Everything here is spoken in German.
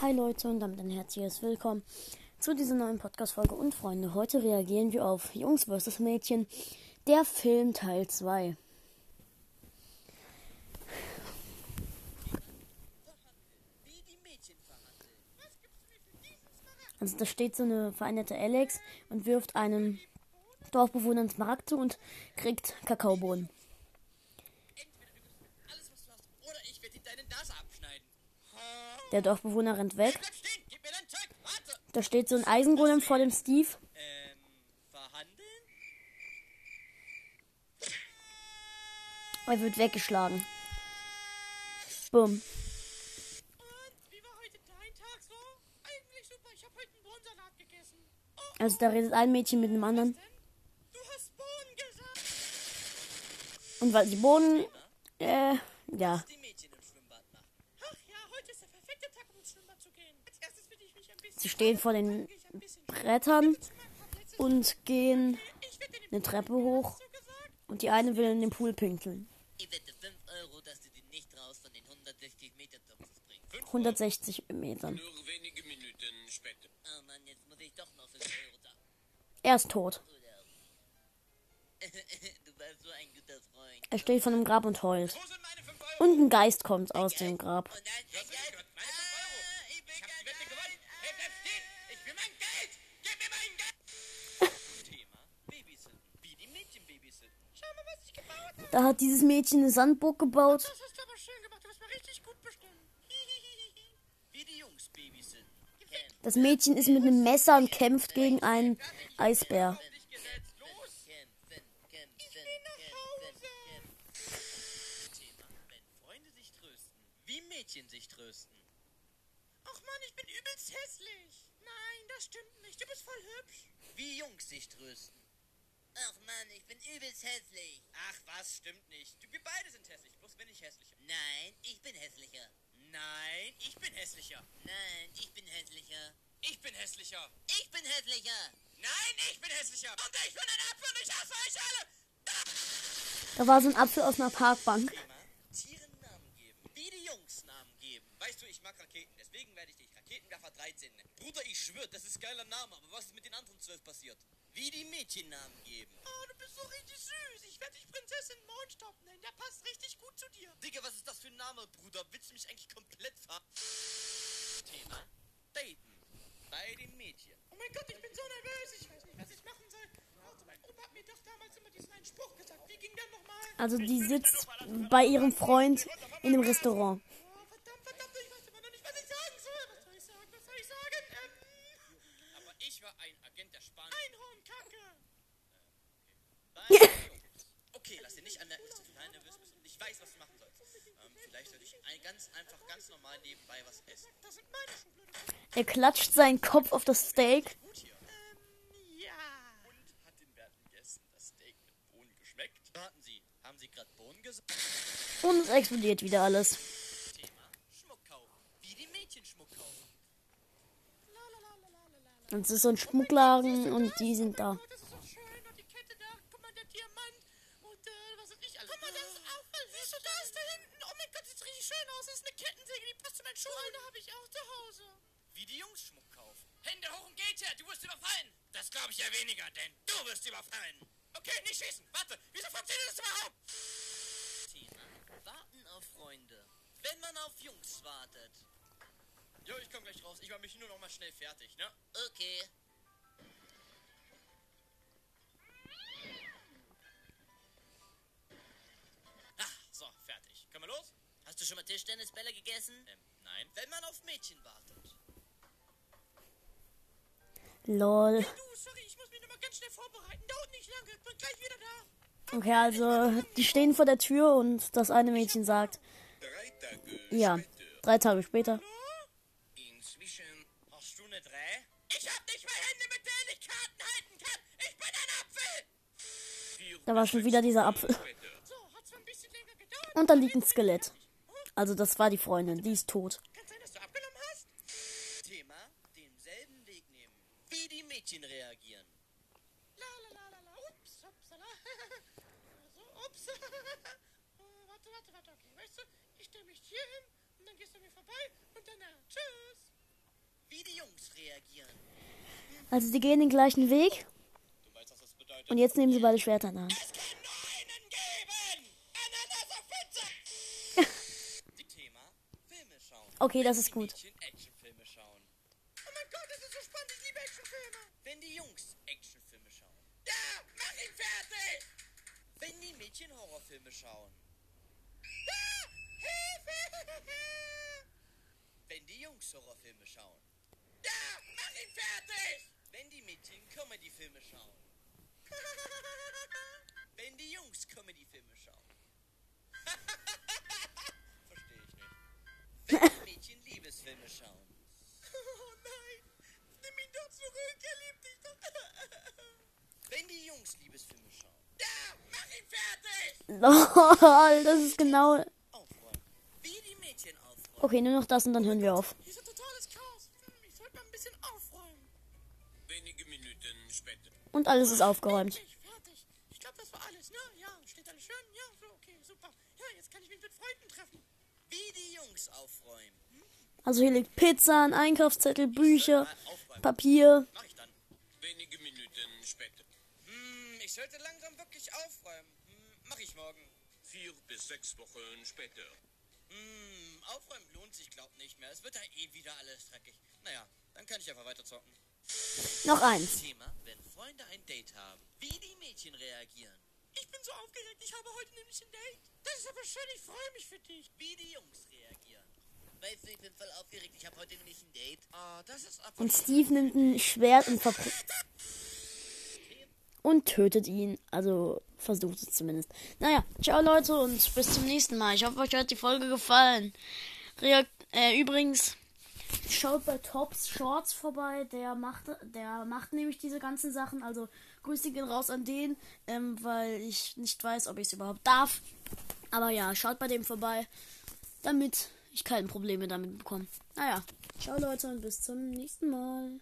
Hi Leute und damit ein herzliches Willkommen zu dieser neuen Podcast-Folge. Und Freunde, heute reagieren wir auf Jungs vs. Mädchen, der Film Teil 2. Also da steht so eine veränderte Alex und wirft einem Dorfbewohner ins Markt zu und kriegt Kakaobohnen. Der Dorfbewohner rennt weg. Da steht so ein Eisengolem vor dem Steve. Ähm? Er wird weggeschlagen. Bumm. Also da redet ein Mädchen mit einem anderen. Und weil die Bohnen, äh, ja. Sie stehen vor den Brettern und gehen eine Treppe hoch. Und die eine will in den Pool pinkeln. 160 Metern. Er ist tot. Er steht von dem Grab und heult. Und ein Geist kommt aus dem Grab. Da hat dieses Mädchen eine Sandburg gebaut. Das hast du aber schön gemacht. Du hast mal richtig gut bestimmt. Wie die Jungs babysitten. Das Mädchen ist mit einem Messer und kämpft gegen einen Eisbär. Mädchen sich trösten. Ach man, ich bin übelst hässlich. Nein, das stimmt nicht. Du bist voll hübsch. Wie Jungs sich trösten. Ach Mann, ich bin übelst hässlich. Ach was, stimmt nicht. Wir beide sind hässlich, bloß bin ich hässlicher. Nein, ich bin hässlicher. Nein, ich bin hässlicher. Nein, ich bin hässlicher. Ich bin hässlicher. Ich bin hässlicher. Nein, ich bin hässlicher. Und ich bin ein Apfel und ich hasse euch alle. Da war so ein Apfel aus einer Parkbank. Tieren Namen geben. Wie die Jungs Namen geben. Weißt du, ich mag Raketen, deswegen werde ich dich Raketenwerfer 13 nennen. Bruder, ich schwöre, das ist ein geiler Name, aber was ist mit den anderen zwölf passiert? Wie die Mädchennamen geben. Oh, du bist so richtig süß. Ich werde dich Prinzessin Mondstaub nennen. Der passt richtig gut zu dir. Digga, was ist das für ein Name, Bruder? Willst du mich eigentlich komplett ver... Thema Daten. Bei den Mädchen. Oh mein Gott, ich bin so nervös. Ich weiß nicht, was ich machen soll. Also, mein Opa hat mir doch damals immer diesen einen Spruch gesagt. Wie ging der nochmal? Also, die sitzt bei ihrem Freund in dem Restaurant. Ich war ein Agent der Spanien. Einhornkacke! Äh, okay. okay, lass dir nicht anmerken, dass du total nervös bist und ich weiß, was du machen sollst. Ähm, vielleicht sollte ich ein ganz einfach, ganz normal nebenbei was essen. Das sind meine Er klatscht seinen Kopf auf das Steak. Ähm, ja. Und hat den Bert gegessen, das Steak mit Bohnen geschmeckt? Warten Sie, haben Sie gerade Bohnen gesagt? Und es explodiert wieder alles. Und es ist so ein Schmuckladen und die sind da. Wie die Jungs Schmuck kaufen. Hände hoch und geht her, du wirst überfallen. Das glaube ich ja weniger, denn du wirst überfallen. Okay, nicht schießen. Warte, wieso funktioniert das überhaupt? Tina, warten auf Freunde. Wenn man auf Jungs wartet, Jo, ich komm gleich raus. Ich mach mich nur noch mal schnell fertig, ne? Okay. Tischtennisbälle gegessen? Ähm, nein. Wenn man auf Mädchen wartet. Lol. Hey, du, sorry, ich muss mich noch mal ganz schnell vorbereiten. Dauert nicht lange. Bin gleich wieder da. Okay, also, die stehen vor der Tür und das eine Mädchen sagt. Drei Tage ja, drei Tage später. Da war schon wieder dieser Apfel. Und da liegt ein Skelett. Also das war die Freundin, die ist tot. Thema, denselben Weg nehmen. Wie die Mädchen reagieren. La la la la la. Ups, upsala. so, ups. oh, warte, warte, warte. Okay, weißt du, ich stelle mich hier hin und dann gehst du mir vorbei und dann, äh, tschüss. reagieren. Also die gehen den gleichen Weg. Du weißt. Und jetzt nehmen sie beide Schwerter in die Hand. Es kann nur einen geben! Ananas auf Pizza! Thema Filme schauen. Okay, das ist gut. Mädchen Actionfilme schauen. Oh mein Gott, das ist so spannend, ich liebe Actionfilme. Wenn die Jungs Actionfilme schauen. Ja, mach ihn fertig! Wenn die Mädchen Horrorfilme schauen. Ja, Hilfe! Wenn die Jungs Horrorfilme schauen. Ja, mach ihn fertig! Wenn die Mädchen Comedyfilme schauen. Wenn die Jungs Comedyfilme schauen. Liebesfilme schauen. Ja, mach ihn fertig! Lol, das ist genau. Aufräumen. Wie die Mädchen aufräumen. Okay, nur noch das und dann hören wir auf. Hier ist ein totales Chaos. Hm, Ich sollte mal ein bisschen aufräumen. Wenige Minuten später. Und alles ist aufgeräumt. Fertig, fertig. Ich glaube, das war alles, ne? Ja, steht alles schön. Ja, so, okay, super. Ja, jetzt kann ich mich mit Freunden treffen. Wie die Jungs aufräumen. Also hier liegt Pizza, ein Einkaufszettel, Bücher, Papier. Mach ich dann. Wenige Minuten später. Ich sollte langsam wirklich aufräumen. Hm, mach ich morgen. Vier bis sechs Wochen später. Hm, aufräumen lohnt sich, glaub nicht mehr. Es wird ja eh wieder alles dreckig. Naja, dann kann ich einfach weiter zocken. Noch eins. Thema, wenn Freunde ein Date haben. Wie die Mädchen reagieren. Ich bin so aufgeregt, ich habe heute nämlich ein Date. Das ist aber schön, ich freue mich für dich. Wie die Jungs reagieren. Weißt du, ich bin voll aufgeregt, ich habe heute nämlich ein Date. Ah, das ist aber... Und Steve nimmt ein Schwert und verprügelt. Und tötet ihn. Also versucht es zumindest. Naja, ciao Leute und bis zum nächsten Mal. Ich hoffe, euch hat die Folge gefallen. Reakt äh, übrigens, schaut bei Tops Shorts vorbei. Der macht, der macht nämlich diese ganzen Sachen. Also Grüße gehen raus an den, ähm, weil ich nicht weiß, ob ich es überhaupt darf. Aber ja, schaut bei dem vorbei, damit ich keine Probleme damit bekomme. Naja, ciao Leute und bis zum nächsten Mal.